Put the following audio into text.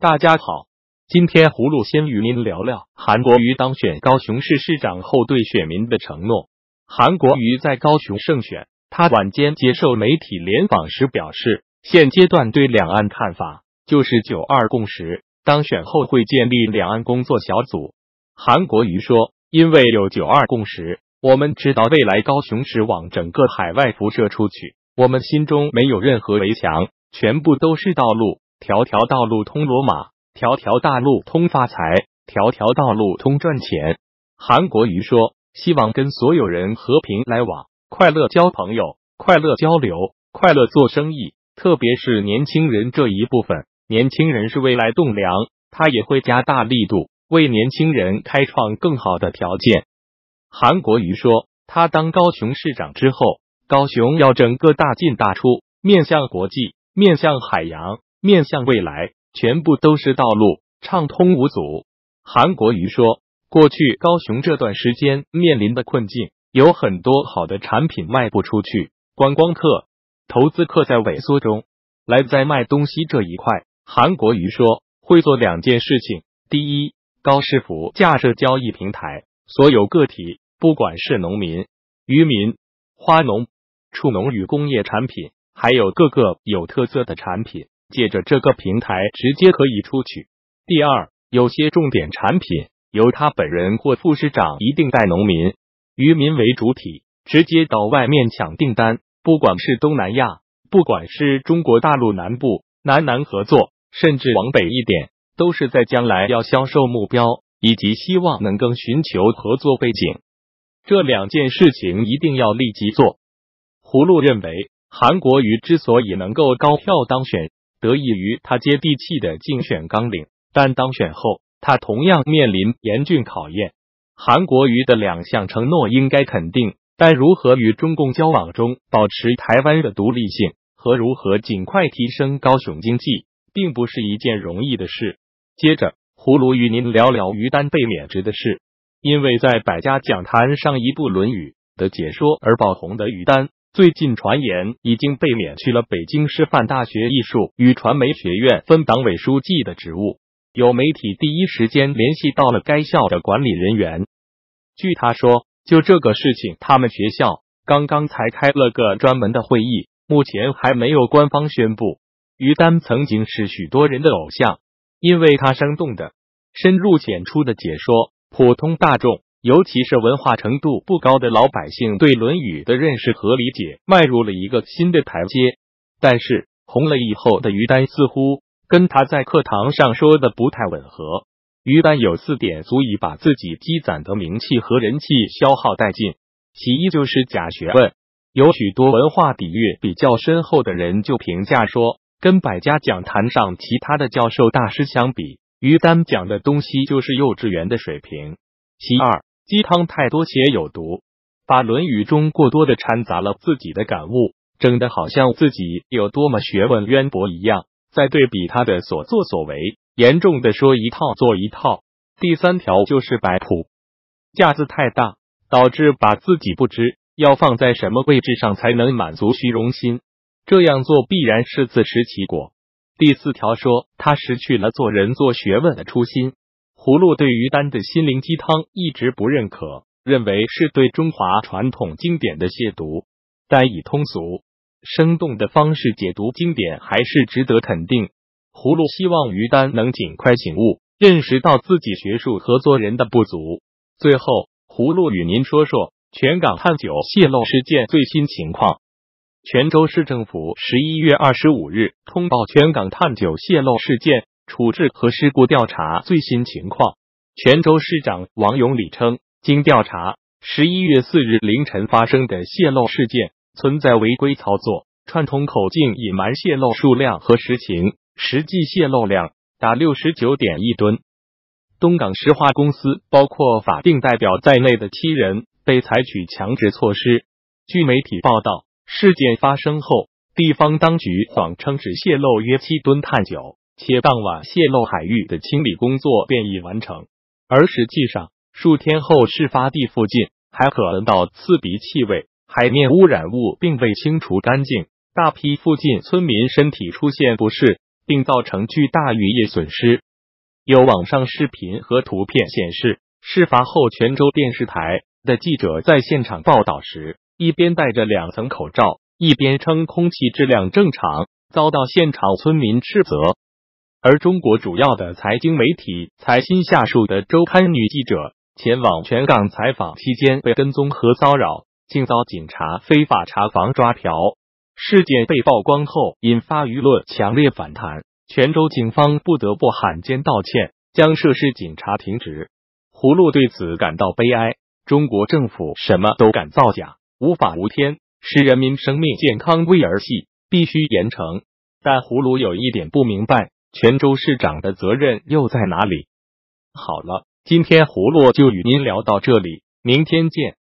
大家好，今天葫芦先与您聊聊韩国瑜当选高雄市市长后对选民的承诺。韩国瑜在高雄胜选，他晚间接受媒体联访时表示，现阶段对两岸看法就是九二共识，当选后会建立两岸工作小组。韩国瑜说，因为有九二共识，我们知道未来高雄市往整个海外辐射出去，我们心中没有任何围墙，全部都是道路。条条道路通罗马，条条大路通发财，条条道路通赚钱。韩国瑜说：“希望跟所有人和平来往，快乐交朋友，快乐交流，快乐做生意。特别是年轻人这一部分，年轻人是未来栋梁，他也会加大力度为年轻人开创更好的条件。”韩国瑜说：“他当高雄市长之后，高雄要整个大进大出，面向国际，面向海洋。”面向未来，全部都是道路，畅通无阻。韩国瑜说，过去高雄这段时间面临的困境，有很多好的产品卖不出去，观光客、投资客在萎缩中。来在卖东西这一块，韩国瑜说会做两件事情：第一，高师傅架设交易平台，所有个体，不管是农民、渔民、花农、畜农与工业产品，还有各个有特色的产品。借着这个平台，直接可以出去。第二，有些重点产品由他本人或副市长一定带农民、渔民为主体，直接到外面抢订单。不管是东南亚，不管是中国大陆南部、南南合作，甚至往北一点，都是在将来要销售目标以及希望能够寻求合作背景。这两件事情一定要立即做。葫芦认为，韩国瑜之所以能够高票当选。得益于他接地气的竞选纲领，但当选后，他同样面临严峻考验。韩国瑜的两项承诺应该肯定，但如何与中共交往中保持台湾的独立性和如何尽快提升高雄经济，并不是一件容易的事。接着，葫芦与您聊聊于丹被免职的事，因为在百家讲坛上一部《论语》的解说而爆红的于丹。最近传言已经被免去了北京师范大学艺术与传媒学院分党委书记的职务。有媒体第一时间联系到了该校的管理人员，据他说，就这个事情，他们学校刚刚才开了个专门的会议，目前还没有官方宣布。于丹曾经是许多人的偶像，因为他生动的、深入浅出的解说，普通大众。尤其是文化程度不高的老百姓对《论语》的认识和理解迈入了一个新的台阶。但是红了以后的于丹似乎跟他在课堂上说的不太吻合。于丹有四点足以把自己积攒的名气和人气消耗殆尽。其一就是假学问。有许多文化底蕴比较深厚的人就评价说，跟百家讲坛上其他的教授大师相比，于丹讲的东西就是幼稚园的水平。其二。鸡汤太多且有毒，把《论语》中过多的掺杂了自己的感悟，整的好像自己有多么学问渊博一样。再对比他的所作所为，严重的说一套做一套。第三条就是摆谱架子太大，导致把自己不知要放在什么位置上才能满足虚荣心，这样做必然是自食其果。第四条说他失去了做人做学问的初心。葫芦对于丹的心灵鸡汤一直不认可，认为是对中华传统经典的亵渎。但以通俗、生动的方式解读经典，还是值得肯定。葫芦希望于丹能尽快醒悟，认识到自己学术合作人的不足。最后，葫芦与您说说全港探九泄漏事件最新情况。泉州市政府十一月二十五日通报全港探九泄漏事件。处置和事故调查最新情况。泉州市长王永礼称，经调查，十一月四日凌晨发生的泄漏事件存在违规操作、串通口径隐瞒泄漏数量和实情，实际泄漏量达六十九点一吨。东港石化公司包括法定代表在内的七人被采取强制措施。据媒体报道，事件发生后，地方当局谎称只泄漏约七吨碳九。且当晚泄漏海域的清理工作便已完成，而实际上数天后事发地附近还可闻到刺鼻气味，海面污染物并未清除干净，大批附近村民身体出现不适，并造成巨大渔业损失。有网上视频和图片显示，事发后泉州电视台的记者在现场报道时，一边戴着两层口罩，一边称空气质量正常，遭到现场村民斥责。而中国主要的财经媒体财新下属的周刊女记者前往全港采访期间被跟踪和骚扰，竟遭警察非法查房抓嫖。事件被曝光后，引发舆论强烈反弹。泉州警方不得不罕见道歉，将涉事警察停职。葫芦对此感到悲哀。中国政府什么都敢造假，无法无天，视人民生命健康为儿戏，必须严惩。但葫芦有一点不明白，泉州市长的责任又在哪里？好了，今天葫芦就与您聊到这里，明天见。